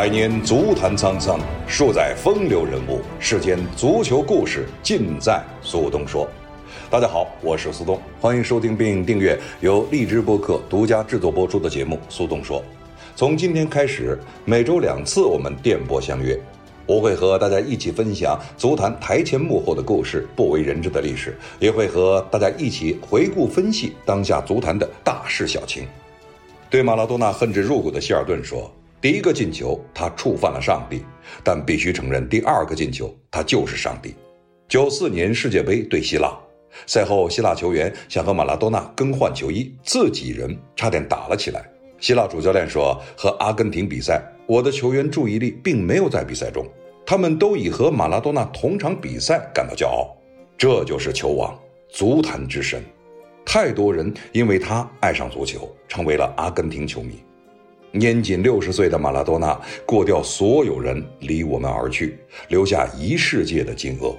百年足坛沧桑，数载风流人物，世间足球故事尽在苏东说。大家好，我是苏东，欢迎收听并订阅由荔枝播客独家制作播出的节目《苏东说》。从今天开始，每周两次我们电波相约，我会和大家一起分享足坛台前幕后的故事、不为人知的历史，也会和大家一起回顾分析当下足坛的大事小情。对马拉多纳恨之入骨的希尔顿说。第一个进球，他触犯了上帝，但必须承认，第二个进球，他就是上帝。九四年世界杯对希腊，赛后希腊球员想和马拉多纳更换球衣，自己人差点打了起来。希腊主教练说：“和阿根廷比赛，我的球员注意力并没有在比赛中，他们都以和马拉多纳同场比赛感到骄傲。这就是球王，足坛之神。太多人因为他爱上足球，成为了阿根廷球迷。”年仅六十岁的马拉多纳过掉所有人，离我们而去，留下一世界的惊愕。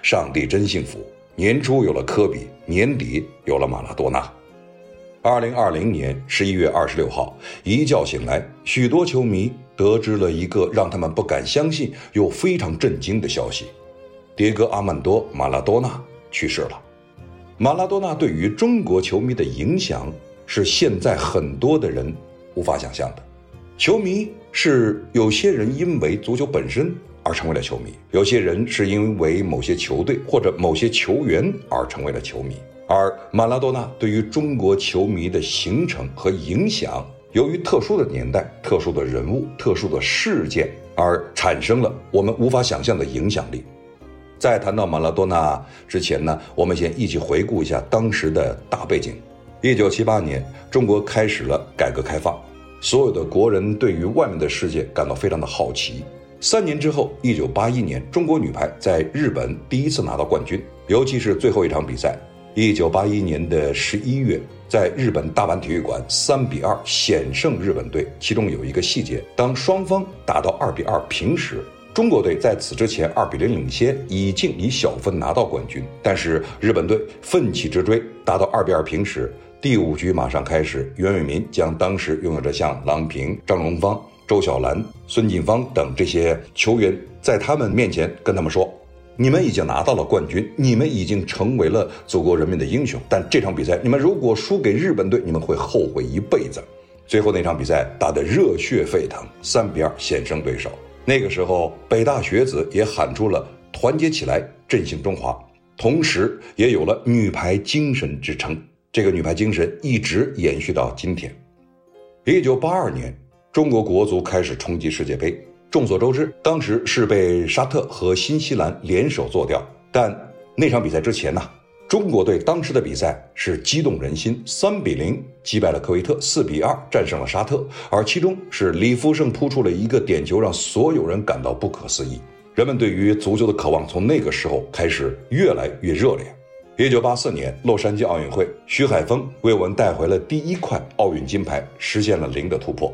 上帝真幸福，年初有了科比，年底有了马拉多纳。二零二零年十一月二十六号，一觉醒来，许多球迷得知了一个让他们不敢相信又非常震惊的消息：迭戈·阿曼多·马拉多纳去世了。马拉多纳对于中国球迷的影响，是现在很多的人。无法想象的，球迷是有些人因为足球本身而成为了球迷，有些人是因为某些球队或者某些球员而成为了球迷。而马拉多纳对于中国球迷的形成和影响，由于特殊的年代、特殊的人物、特殊的事件而产生了我们无法想象的影响力。在谈到马拉多纳之前呢，我们先一起回顾一下当时的大背景。一九七八年，中国开始了改革开放，所有的国人对于外面的世界感到非常的好奇。三年之后，一九八一年，中国女排在日本第一次拿到冠军，尤其是最后一场比赛。一九八一年的十一月，在日本大阪体育馆三比二险胜日本队。其中有一个细节，当双方打到二比二平时，中国队在此之前二比零领先，已经以小分拿到冠军。但是日本队奋起直追，打到二比二平时。第五局马上开始，袁伟民将当时拥有着像郎平、张荣芳、周晓兰、孙锦芳等这些球员，在他们面前跟他们说：“你们已经拿到了冠军，你们已经成为了祖国人民的英雄。但这场比赛，你们如果输给日本队，你们会后悔一辈子。”最后那场比赛打得热血沸腾，三比二险胜对手。那个时候，北大学子也喊出了“团结起来，振兴中华”，同时也有了“女排精神”之称。这个女排精神一直延续到今天。一九八二年，中国国足开始冲击世界杯。众所周知，当时是被沙特和新西兰联手做掉。但那场比赛之前呢，中国队当时的比赛是激动人心，三比零击败了科威特，四比二战胜了沙特。而其中是李福胜扑出了一个点球，让所有人感到不可思议。人们对于足球的渴望从那个时候开始越来越热烈。一九八四年洛杉矶奥运会，徐海峰为我们带回了第一块奥运金牌，实现了零的突破。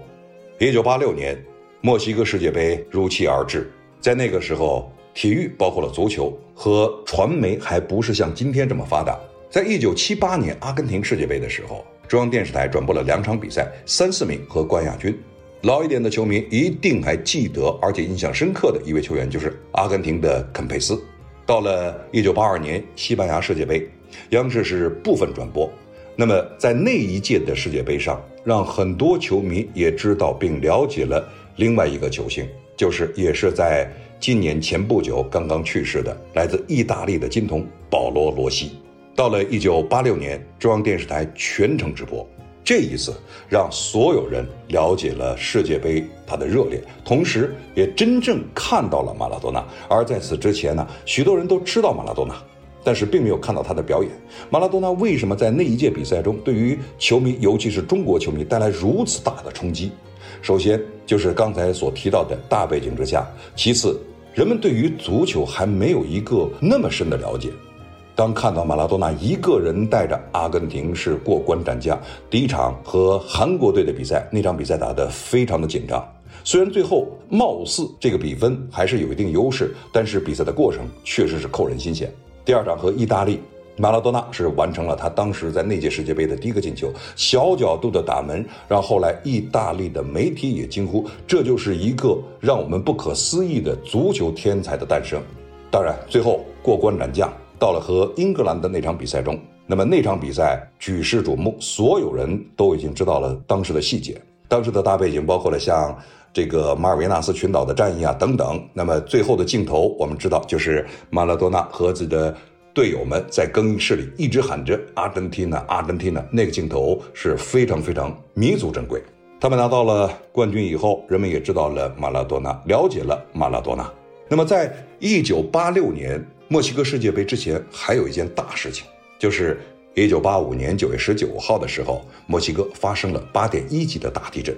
一九八六年，墨西哥世界杯如期而至。在那个时候，体育包括了足球和传媒还不是像今天这么发达。在一九七八年阿根廷世界杯的时候，中央电视台转播了两场比赛，三四名和冠亚军。老一点的球迷一定还记得，而且印象深刻的一位球员就是阿根廷的肯佩斯。到了一九八二年西班牙世界杯，央视是部分转播。那么在那一届的世界杯上，让很多球迷也知道并了解了另外一个球星，就是也是在今年前不久刚刚去世的来自意大利的金童保罗·罗西。到了一九八六年，中央电视台全程直播。这一次让所有人了解了世界杯它的热烈，同时也真正看到了马拉多纳。而在此之前呢，许多人都知道马拉多纳，但是并没有看到他的表演。马拉多纳为什么在那一届比赛中对于球迷，尤其是中国球迷带来如此大的冲击？首先就是刚才所提到的大背景之下，其次人们对于足球还没有一个那么深的了解。当看到马拉多纳一个人带着阿根廷是过关斩将，第一场和韩国队的比赛，那场比赛打得非常的紧张。虽然最后貌似这个比分还是有一定优势，但是比赛的过程确实是扣人心弦。第二场和意大利马拉多纳是完成了他当时在那届世界杯的第一个进球，小角度的打门，让后来意大利的媒体也惊呼：这就是一个让我们不可思议的足球天才的诞生。当然，最后过关斩将，到了和英格兰的那场比赛中，那么那场比赛举世瞩目，所有人都已经知道了当时的细节。当时的大背景包括了像这个马尔维纳斯群岛的战役啊等等。那么最后的镜头，我们知道就是马拉多纳和自己的。队友们在更衣室里一直喊着“阿根廷呢，阿根廷呢”，那个镜头是非常非常弥足珍贵。他们拿到了冠军以后，人们也知道了马拉多纳，了解了马拉多纳。那么，在一九八六年墨西哥世界杯之前，还有一件大事情，就是一九八五年九月十九号的时候，墨西哥发生了八点一级的大地震。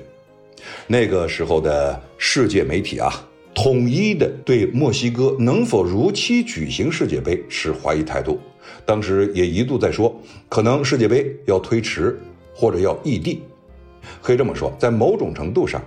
那个时候的世界媒体啊。统一的对墨西哥能否如期举行世界杯持怀疑态度，当时也一度在说，可能世界杯要推迟或者要异地。可以这么说，在某种程度上，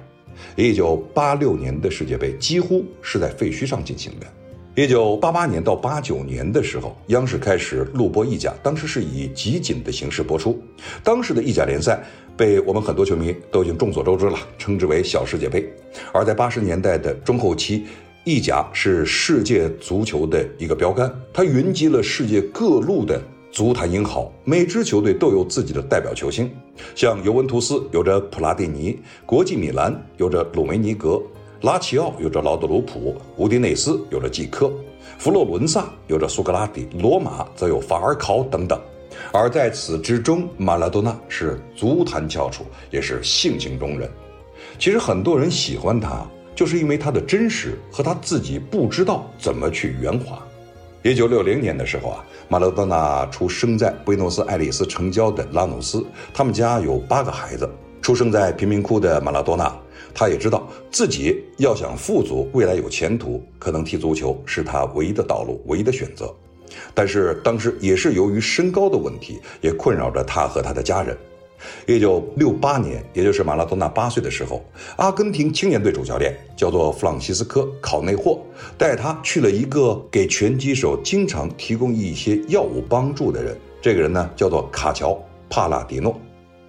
一九八六年的世界杯几乎是在废墟上进行的。一九八八年到八九年的时候，央视开始录播意甲，当时是以集锦的形式播出。当时的意甲联赛被我们很多球迷都已经众所周知了，称之为“小世界杯”。而在八十年代的中后期，意甲是世界足球的一个标杆，它云集了世界各路的足坛英豪，每支球队都有自己的代表球星，像尤文图斯有着普拉蒂尼，国际米兰有着鲁梅尼格。拉齐奥有着劳德鲁普，乌迪内斯有着季科，佛罗伦萨有着苏格拉底，罗马则有法尔考等等。而在此之中，马拉多纳是足坛翘楚，也是性情中人。其实很多人喜欢他，就是因为他的真实和他自己不知道怎么去圆滑。一九六零年的时候啊，马拉多纳出生在布宜诺斯艾利斯城郊的拉努斯，他们家有八个孩子。出生在贫民窟的马拉多纳。他也知道自己要想富足，未来有前途，可能踢足球是他唯一的道路，唯一的选择。但是当时也是由于身高的问题，也困扰着他和他的家人。一九六八年，也就是马拉多纳八岁的时候，阿根廷青年队主教练叫做弗朗西斯科·考内霍，带他去了一个给拳击手经常提供一些药物帮助的人。这个人呢，叫做卡乔·帕拉迪诺。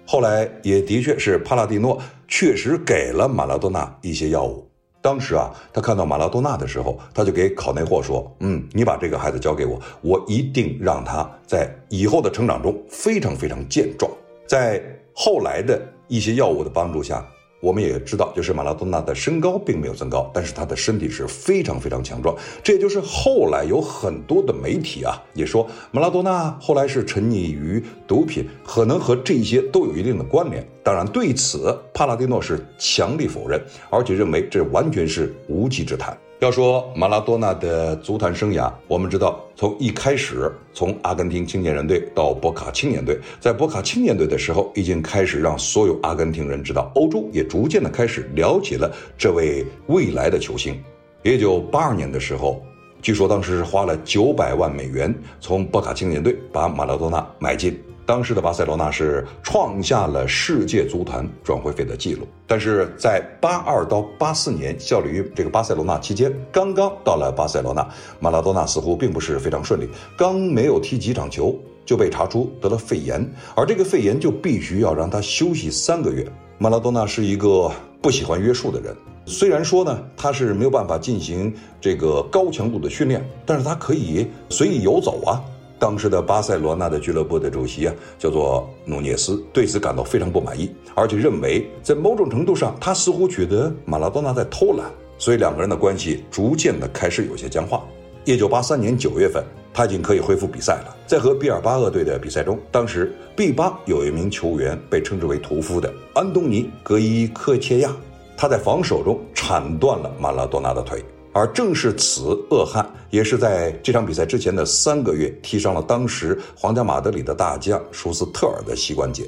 后来也的确是帕拉迪诺确实给了马拉多纳一些药物。当时啊，他看到马拉多纳的时候，他就给考内霍说：“嗯，你把这个孩子交给我，我一定让他在以后的成长中非常非常健壮。”在后来的一些药物的帮助下。我们也知道，就是马拉多纳的身高并没有增高，但是他的身体是非常非常强壮。这也就是后来有很多的媒体啊也说，马拉多纳后来是沉溺于毒品，可能和这些都有一定的关联。当然，对此帕拉蒂诺是强力否认，而且认为这完全是无稽之谈。要说马拉多纳的足坛生涯，我们知道，从一开始，从阿根廷青年人队到博卡青年队，在博卡青年队的时候，已经开始让所有阿根廷人知道，欧洲也逐渐的开始了解了这位未来的球星。一九八二年的时候，据说当时是花了九百万美元从博卡青年队把马拉多纳买进。当时的巴塞罗那是创下了世界足坛转会费的记录，但是在八二到八四年效力于这个巴塞罗那期间，刚刚到了巴塞罗那，马拉多纳似乎并不是非常顺利，刚没有踢几场球就被查出得了肺炎，而这个肺炎就必须要让他休息三个月。马拉多纳是一个不喜欢约束的人，虽然说呢他是没有办法进行这个高强度的训练，但是他可以随意游走啊。当时的巴塞罗那的俱乐部的主席啊，叫做努涅斯，对此感到非常不满意，而且认为在某种程度上，他似乎觉得马拉多纳在偷懒，所以两个人的关系逐渐的开始有些僵化。一九八三年九月份，他已经可以恢复比赛了。在和毕尔巴鄂队的比赛中，当时毕巴有一名球员被称之为屠夫的安东尼格伊科切亚，他在防守中铲断了马拉多纳的腿。而正是此恶汉，也是在这场比赛之前的三个月踢伤了当时皇家马德里的大将舒斯特尔的膝关节。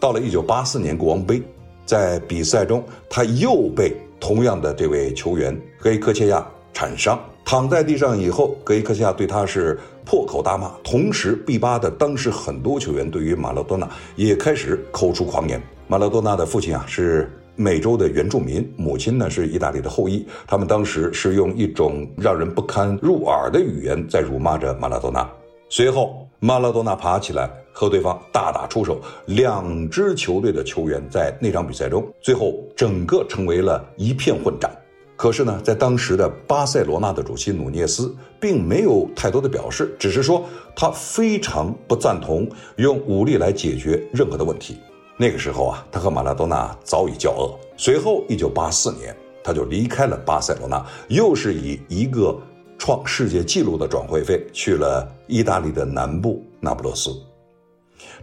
到了一九八四年国王杯，在比赛中，他又被同样的这位球员格伊科切亚铲伤，躺在地上以后，格伊科切亚对他是破口大骂。同时，毕巴的当时很多球员对于马拉多纳也开始口出狂言。马拉多纳的父亲啊是。美洲的原住民，母亲呢是意大利的后裔。他们当时是用一种让人不堪入耳的语言在辱骂着马拉多纳。随后，马拉多纳爬起来和对方大打出手，两支球队的球员在那场比赛中，最后整个成为了一片混战。可是呢，在当时的巴塞罗那的主席努涅斯并没有太多的表示，只是说他非常不赞同用武力来解决任何的问题。那个时候啊，他和马拉多纳早已交恶。随后，一九八四年，他就离开了巴塞罗那，又是以一个创世界纪录的转会费去了意大利的南部那不勒斯。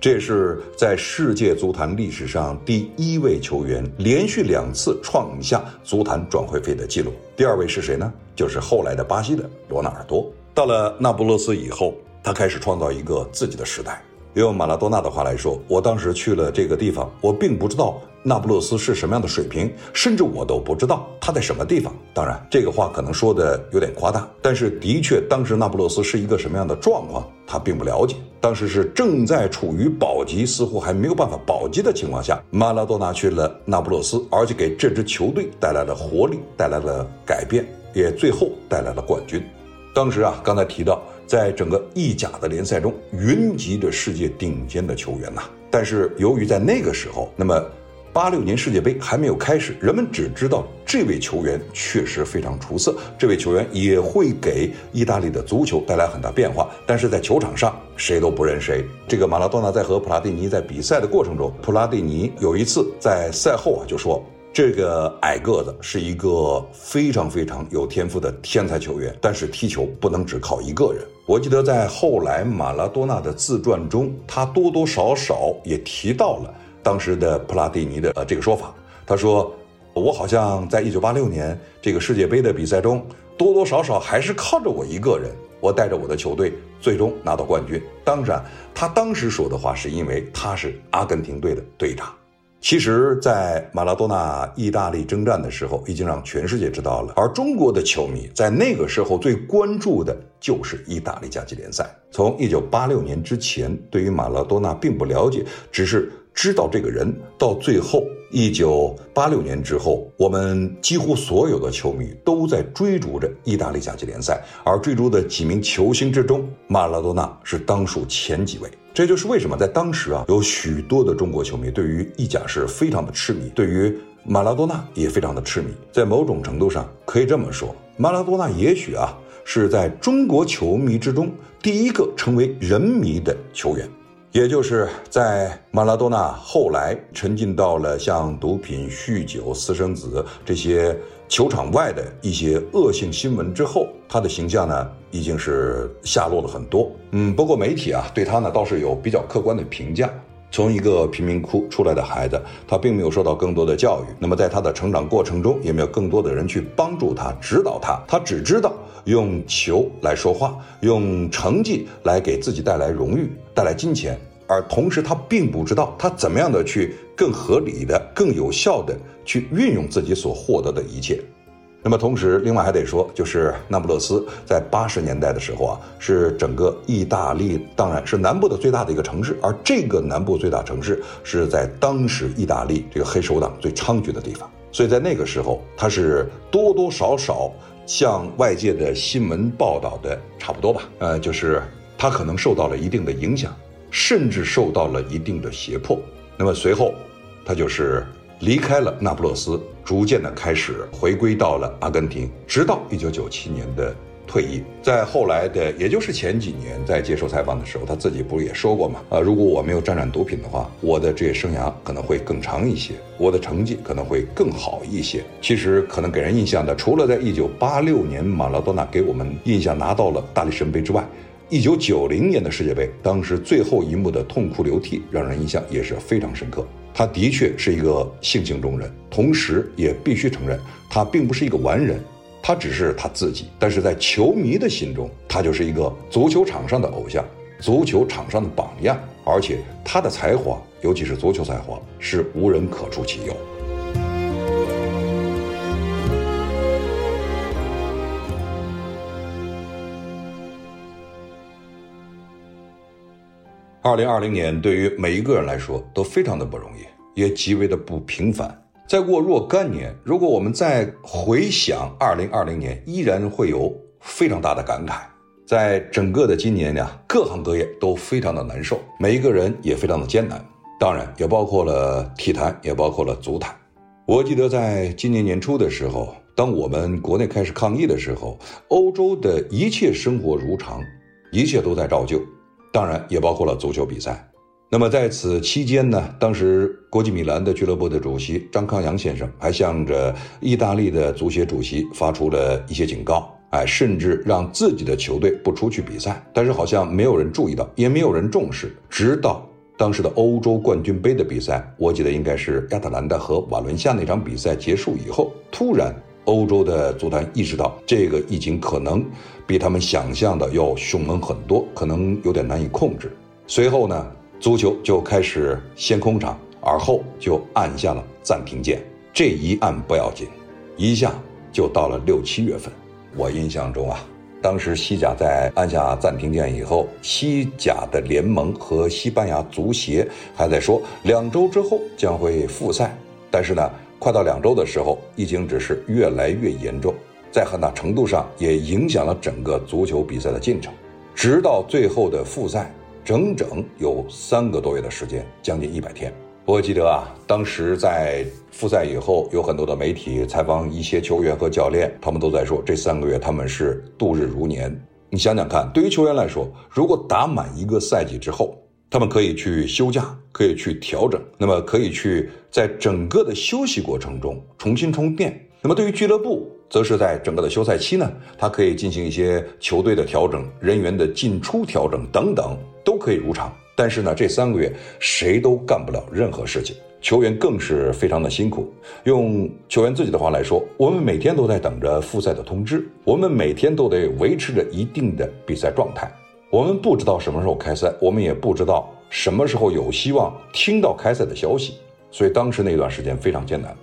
这是在世界足坛历史上第一位球员连续两次创下足坛转会费的记录。第二位是谁呢？就是后来的巴西的罗纳尔多。到了那不勒斯以后，他开始创造一个自己的时代。用马拉多纳的话来说，我当时去了这个地方，我并不知道那不勒斯是什么样的水平，甚至我都不知道他在什么地方。当然，这个话可能说的有点夸大，但是的确，当时那不勒斯是一个什么样的状况，他并不了解。当时是正在处于保级，似乎还没有办法保级的情况下，马拉多纳去了那不勒斯，而且给这支球队带来了活力，带来了改变，也最后带来了冠军。当时啊，刚才提到。在整个意甲的联赛中，云集着世界顶尖的球员呐。但是由于在那个时候，那么八六年世界杯还没有开始，人们只知道这位球员确实非常出色，这位球员也会给意大利的足球带来很大变化。但是在球场上，谁都不认谁。这个马拉多纳在和普拉蒂尼在比赛的过程中，普拉蒂尼有一次在赛后啊就说。这个矮个子是一个非常非常有天赋的天才球员，但是踢球不能只靠一个人。我记得在后来马拉多纳的自传中，他多多少少也提到了当时的普拉蒂尼的呃这个说法。他说：“我好像在一九八六年这个世界杯的比赛中，多多少少还是靠着我一个人，我带着我的球队最终拿到冠军。当然，他当时说的话是因为他是阿根廷队的队长。”其实，在马拉多纳意大利征战的时候，已经让全世界知道了。而中国的球迷在那个时候最关注的就是意大利甲级联赛。从一九八六年之前，对于马拉多纳并不了解，只是知道这个人。到最后，一九八六年之后，我们几乎所有的球迷都在追逐着意大利甲级联赛，而追逐的几名球星之中，马拉多纳是当属前几位。这就是为什么在当时啊，有许多的中国球迷对于意甲是非常的痴迷，对于马拉多纳也非常的痴迷。在某种程度上，可以这么说，马拉多纳也许啊是在中国球迷之中第一个成为人迷的球员。也就是在马拉多纳后来沉浸到了像毒品、酗酒、私生子这些球场外的一些恶性新闻之后，他的形象呢已经是下落了很多。嗯，不过媒体啊对他呢倒是有比较客观的评价。从一个贫民窟出来的孩子，他并没有受到更多的教育。那么在他的成长过程中，也没有更多的人去帮助他、指导他。他只知道用球来说话，用成绩来给自己带来荣誉、带来金钱，而同时他并不知道他怎么样的去更合理的、更有效的去运用自己所获得的一切。那么同时，另外还得说，就是那不勒斯在八十年代的时候啊，是整个意大利，当然是南部的最大的一个城市。而这个南部最大城市是在当时意大利这个黑手党最猖獗的地方，所以在那个时候，他是多多少少向外界的新闻报道的差不多吧。呃，就是他可能受到了一定的影响，甚至受到了一定的胁迫。那么随后，他就是离开了那不勒斯。逐渐的开始回归到了阿根廷，直到一九九七年的退役。在后来的，也就是前几年，在接受采访的时候，他自己不是也说过吗？啊，如果我没有沾染毒品的话，我的职业生涯可能会更长一些，我的成绩可能会更好一些。其实，可能给人印象的，除了在一九八六年马拉多纳给我们印象拿到了大力神杯之外，一九九零年的世界杯，当时最后一幕的痛哭流涕，让人印象也是非常深刻。他的确是一个性情中人，同时也必须承认，他并不是一个完人，他只是他自己。但是在球迷的心中，他就是一个足球场上的偶像，足球场上的榜样，而且他的才华，尤其是足球才华，是无人可出其右。二零二零年对于每一个人来说都非常的不容易，也极为的不平凡。再过若干年，如果我们再回想二零二零年，依然会有非常大的感慨。在整个的今年呀，各行各业都非常的难受，每一个人也非常的艰难，当然也包括了体坛，也包括了足坛。我记得在今年年初的时候，当我们国内开始抗疫的时候，欧洲的一切生活如常，一切都在照旧，当然也包括了足球比赛。那么在此期间呢，当时国际米兰的俱乐部的主席张康阳先生还向着意大利的足协主席发出了一些警告。哎，甚至让自己的球队不出去比赛，但是好像没有人注意到，也没有人重视。直到当时的欧洲冠军杯的比赛，我记得应该是亚特兰大和瓦伦西亚那场比赛结束以后，突然欧洲的足坛意识到这个疫情可能比他们想象的要凶猛很多，可能有点难以控制。随后呢，足球就开始先空场，而后就按下了暂停键。这一按不要紧，一下就到了六七月份。我印象中啊，当时西甲在按下暂停键以后，西甲的联盟和西班牙足协还在说两周之后将会复赛。但是呢，快到两周的时候，疫情只是越来越严重，在很大程度上也影响了整个足球比赛的进程。直到最后的复赛，整整有三个多月的时间，将近一百天。我记得啊，当时在复赛以后，有很多的媒体采访一些球员和教练，他们都在说这三个月他们是度日如年。你想想看，对于球员来说，如果打满一个赛季之后，他们可以去休假，可以去调整，那么可以去在整个的休息过程中重新充电。那么对于俱乐部，则是在整个的休赛期呢，他可以进行一些球队的调整、人员的进出调整等等，都可以入场。但是呢，这三个月谁都干不了任何事情，球员更是非常的辛苦。用球员自己的话来说，我们每天都在等着复赛的通知，我们每天都得维持着一定的比赛状态。我们不知道什么时候开赛，我们也不知道什么时候有希望听到开赛的消息，所以当时那段时间非常艰难。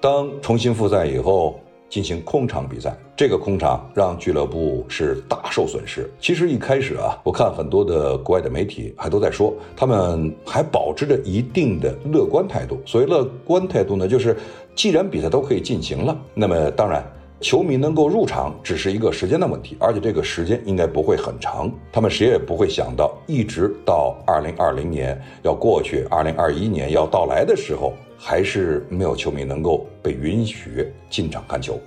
当重新复赛以后。进行空场比赛，这个空场让俱乐部是大受损失。其实一开始啊，我看很多的国外的媒体还都在说，他们还保持着一定的乐观态度。所谓乐观态度呢，就是既然比赛都可以进行了，那么当然球迷能够入场只是一个时间的问题，而且这个时间应该不会很长。他们谁也不会想到，一直到二零二零年要过去，二零二一年要到来的时候。还是没有球迷能够被允许进场看球，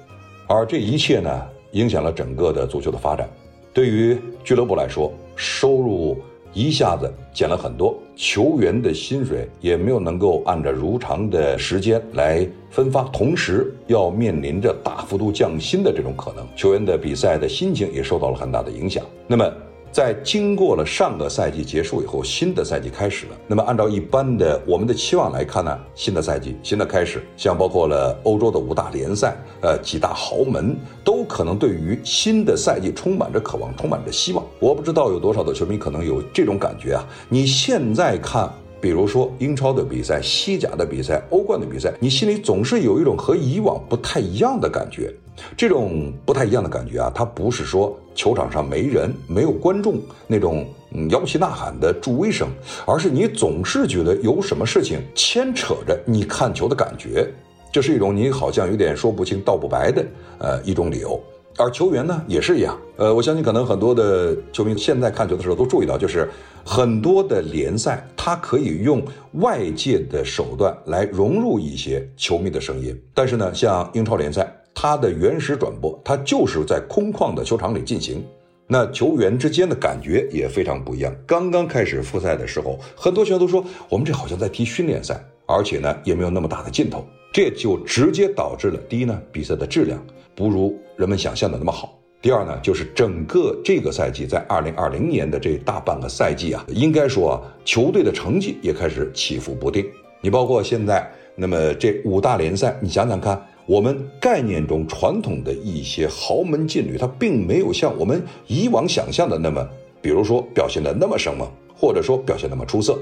而这一切呢，影响了整个的足球的发展。对于俱乐部来说，收入一下子减了很多，球员的薪水也没有能够按照如常的时间来分发，同时要面临着大幅度降薪的这种可能，球员的比赛的心情也受到了很大的影响。那么。在经过了上个赛季结束以后，新的赛季开始了。那么，按照一般的我们的期望来看呢，新的赛季，新的开始，像包括了欧洲的五大联赛，呃，几大豪门都可能对于新的赛季充满着渴望，充满着希望。我不知道有多少的球迷可能有这种感觉啊！你现在看。比如说英超的比赛、西甲的比赛、欧冠的比赛，你心里总是有一种和以往不太一样的感觉。这种不太一样的感觉啊，它不是说球场上没人、没有观众那种摇旗呐喊的助威声，而是你总是觉得有什么事情牵扯着你看球的感觉。这是一种你好像有点说不清道不白的呃一种理由。而球员呢也是一样，呃，我相信可能很多的球迷现在看球的时候都注意到，就是很多的联赛它可以用外界的手段来融入一些球迷的声音，但是呢，像英超联赛，它的原始转播它就是在空旷的球场里进行，那球员之间的感觉也非常不一样。刚刚开始复赛的时候，很多球员都说我们这好像在踢训练赛，而且呢也没有那么大的劲头，这就直接导致了第一呢比赛的质量。不如人们想象的那么好。第二呢，就是整个这个赛季，在二零二零年的这大半个赛季啊，应该说啊，球队的成绩也开始起伏不定。你包括现在，那么这五大联赛，你想想看，我们概念中传统的一些豪门劲旅，它并没有像我们以往想象的那么，比如说表现的那么生猛，或者说表现那么出色，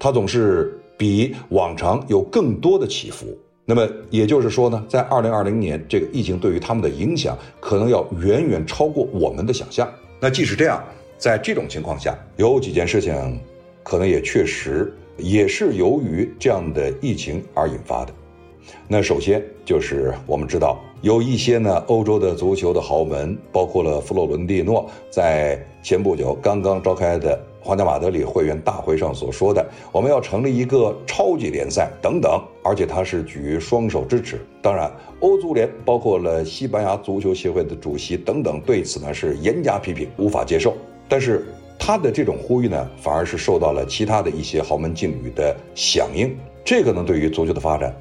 它总是比往常有更多的起伏。那么也就是说呢，在二零二零年，这个疫情对于他们的影响可能要远远超过我们的想象。那即使这样，在这种情况下，有几件事情，可能也确实也是由于这样的疫情而引发的。那首先就是我们知道，有一些呢，欧洲的足球的豪门，包括了弗洛伦蒂诺，在前不久刚刚召开的皇家马德里会员大会上所说的，我们要成立一个超级联赛等等，而且他是举双手支持。当然，欧足联包括了西班牙足球协会的主席等等对此呢是严加批评，无法接受。但是他的这种呼吁呢，反而是受到了其他的一些豪门劲旅的响应。这个呢，对于足球的发展，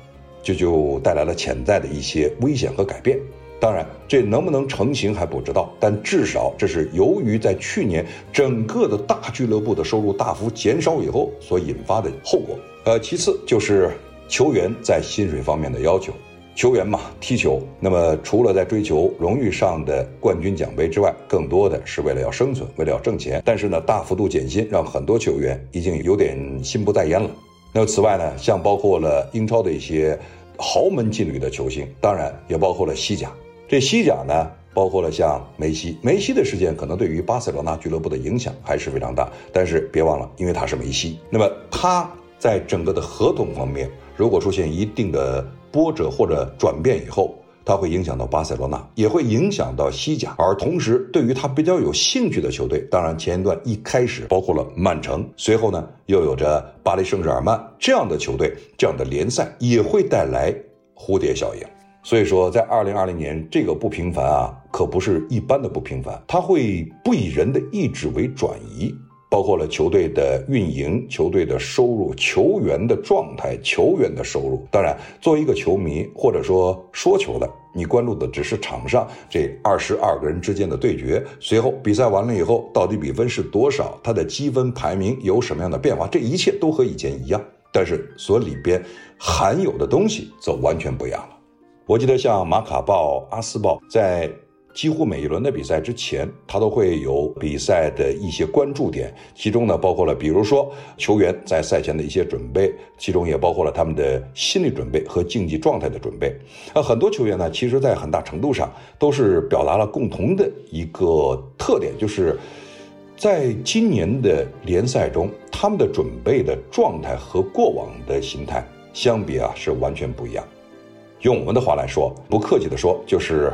这就带来了潜在的一些危险和改变。当然，这能不能成型还不知道，但至少这是由于在去年整个的大俱乐部的收入大幅减少以后所引发的后果。呃，其次就是球员在薪水方面的要求。球员嘛，踢球，那么除了在追求荣誉上的冠军奖杯之外，更多的是为了要生存，为了要挣钱。但是呢，大幅度减薪让很多球员已经有点心不在焉了。那此外呢，像包括了英超的一些豪门劲旅的球星，当然也包括了西甲。这西甲呢，包括了像梅西，梅西的事件可能对于巴塞罗那俱乐部的影响还是非常大。但是别忘了，因为他是梅西，那么他在整个的合同方面，如果出现一定的波折或者转变以后，它会影响到巴塞罗那，也会影响到西甲。而同时，对于他比较有兴趣的球队，当然前一段一开始包括了曼城，随后呢又有着巴黎圣日耳曼这样的球队，这样的联赛也会带来蝴蝶效应。所以说，在二零二零年，这个不平凡啊，可不是一般的不平凡，它会不以人的意志为转移，包括了球队的运营、球队的收入、球员的状态、球员的收入。当然，作为一个球迷或者说说球的，你关注的只是场上这二十二个人之间的对决，随后比赛完了以后，到底比分是多少，他的积分排名有什么样的变化，这一切都和以前一样，但是所里边含有的东西则完全不一样了。我记得像马卡报、阿斯报，在几乎每一轮的比赛之前，他都会有比赛的一些关注点，其中呢包括了，比如说球员在赛前的一些准备，其中也包括了他们的心理准备和竞技状态的准备。那很多球员呢，其实在很大程度上都是表达了共同的一个特点，就是在今年的联赛中，他们的准备的状态和过往的心态相比啊，是完全不一样。用我们的话来说，不客气的说，就是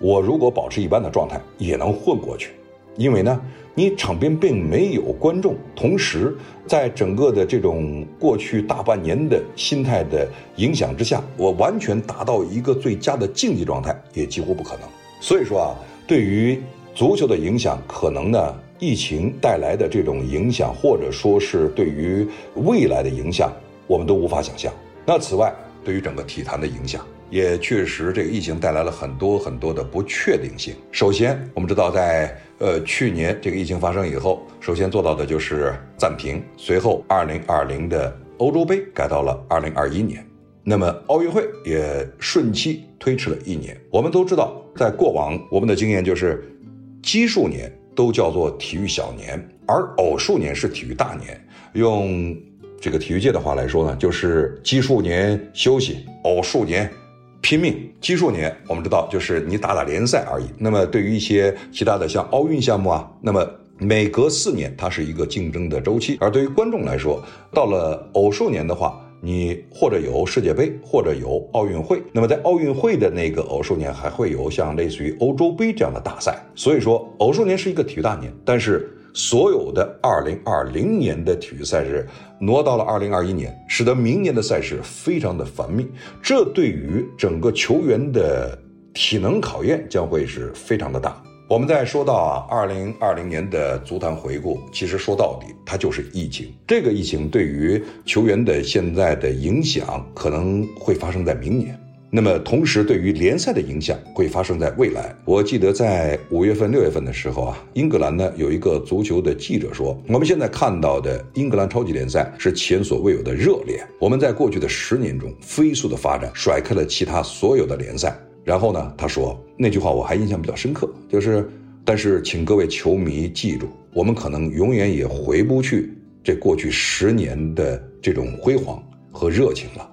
我如果保持一般的状态，也能混过去。因为呢，你场边并没有观众，同时在整个的这种过去大半年的心态的影响之下，我完全达到一个最佳的竞技状态也几乎不可能。所以说啊，对于足球的影响，可能呢，疫情带来的这种影响，或者说是对于未来的影响，我们都无法想象。那此外，对于整个体坛的影响，也确实这个疫情带来了很多很多的不确定性。首先，我们知道在呃去年这个疫情发生以后，首先做到的就是暂停，随后二零二零的欧洲杯改到了二零二一年，那么奥运会也顺期推迟了一年。我们都知道，在过往我们的经验就是，奇数年都叫做体育小年，而偶数年是体育大年。用这个体育界的话来说呢，就是奇数年休息，偶数年拼命。奇数年我们知道就是你打打联赛而已。那么对于一些其他的像奥运项目啊，那么每隔四年它是一个竞争的周期。而对于观众来说，到了偶数年的话，你或者有世界杯，或者有奥运会。那么在奥运会的那个偶数年，还会有像类似于欧洲杯这样的大赛。所以说，偶数年是一个体育大年，但是。所有的二零二零年的体育赛事挪到了二零二一年，使得明年的赛事非常的繁密。这对于整个球员的体能考验将会是非常的大。我们在说到啊，二零二零年的足坛回顾，其实说到底，它就是疫情。这个疫情对于球员的现在的影响，可能会发生在明年。那么，同时对于联赛的影响会发生在未来。我记得在五月份、六月份的时候啊，英格兰呢有一个足球的记者说，我们现在看到的英格兰超级联赛是前所未有的热烈。我们在过去的十年中飞速的发展，甩开了其他所有的联赛。然后呢，他说那句话我还印象比较深刻，就是，但是请各位球迷记住，我们可能永远也回不去这过去十年的这种辉煌和热情了。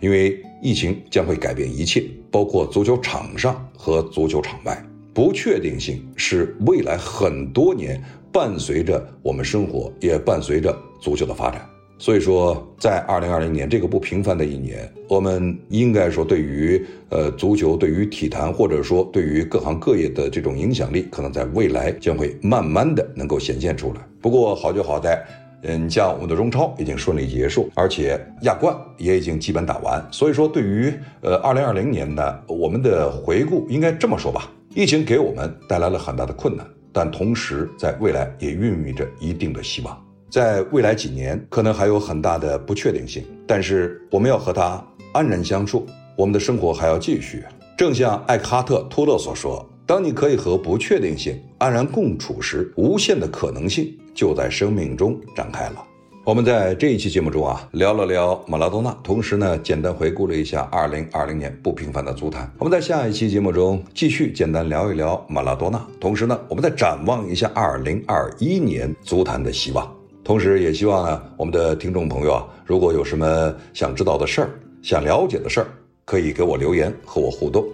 因为疫情将会改变一切，包括足球场上和足球场外。不确定性是未来很多年伴随着我们生活，也伴随着足球的发展。所以说，在二零二零年这个不平凡的一年，我们应该说，对于呃足球，对于体坛，或者说对于各行各业的这种影响力，可能在未来将会慢慢的能够显现出来。不过好就好在，嗯，像我们的中超已经顺利结束，而且亚冠也已经基本打完。所以说，对于呃二零二零年呢，我们的回顾应该这么说吧：疫情给我们带来了很大的困难，但同时在未来也孕育着一定的希望。在未来几年，可能还有很大的不确定性，但是我们要和它安然相处，我们的生活还要继续。正像艾克哈特·托勒所说：“当你可以和不确定性安然共处时，无限的可能性就在生命中展开了。”我们在这一期节目中啊，聊了聊马拉多纳，同时呢，简单回顾了一下2020年不平凡的足坛。我们在下一期节目中继续简单聊一聊马拉多纳，同时呢，我们再展望一下2021年足坛的希望。同时，也希望呢，我们的听众朋友啊，如果有什么想知道的事儿、想了解的事儿，可以给我留言和我互动。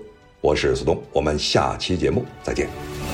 我是苏东，我们下期节目再见。